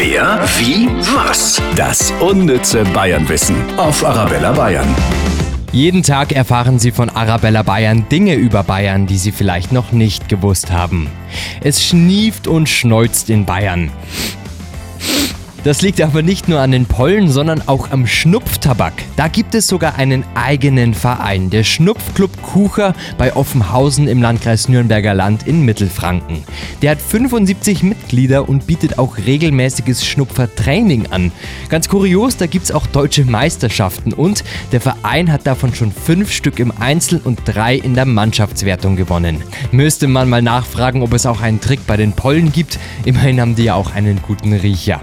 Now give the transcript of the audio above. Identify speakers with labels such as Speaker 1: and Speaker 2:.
Speaker 1: Wer, wie, was? Das unnütze Bayernwissen auf Arabella Bayern.
Speaker 2: Jeden Tag erfahren Sie von Arabella Bayern Dinge über Bayern, die Sie vielleicht noch nicht gewusst haben. Es schnieft und schneuzt in Bayern. Das liegt aber nicht nur an den Pollen, sondern auch am Schnupftabak. Da gibt es sogar einen eigenen Verein, der Schnupfclub Kucher bei Offenhausen im Landkreis Nürnberger Land in Mittelfranken. Der hat 75 Mitglieder und bietet auch regelmäßiges Schnupfertraining an. Ganz kurios, da gibt es auch deutsche Meisterschaften und der Verein hat davon schon fünf Stück im Einzel und drei in der Mannschaftswertung gewonnen. Müsste man mal nachfragen, ob es auch einen Trick bei den Pollen gibt. Immerhin haben die ja auch einen guten Riecher.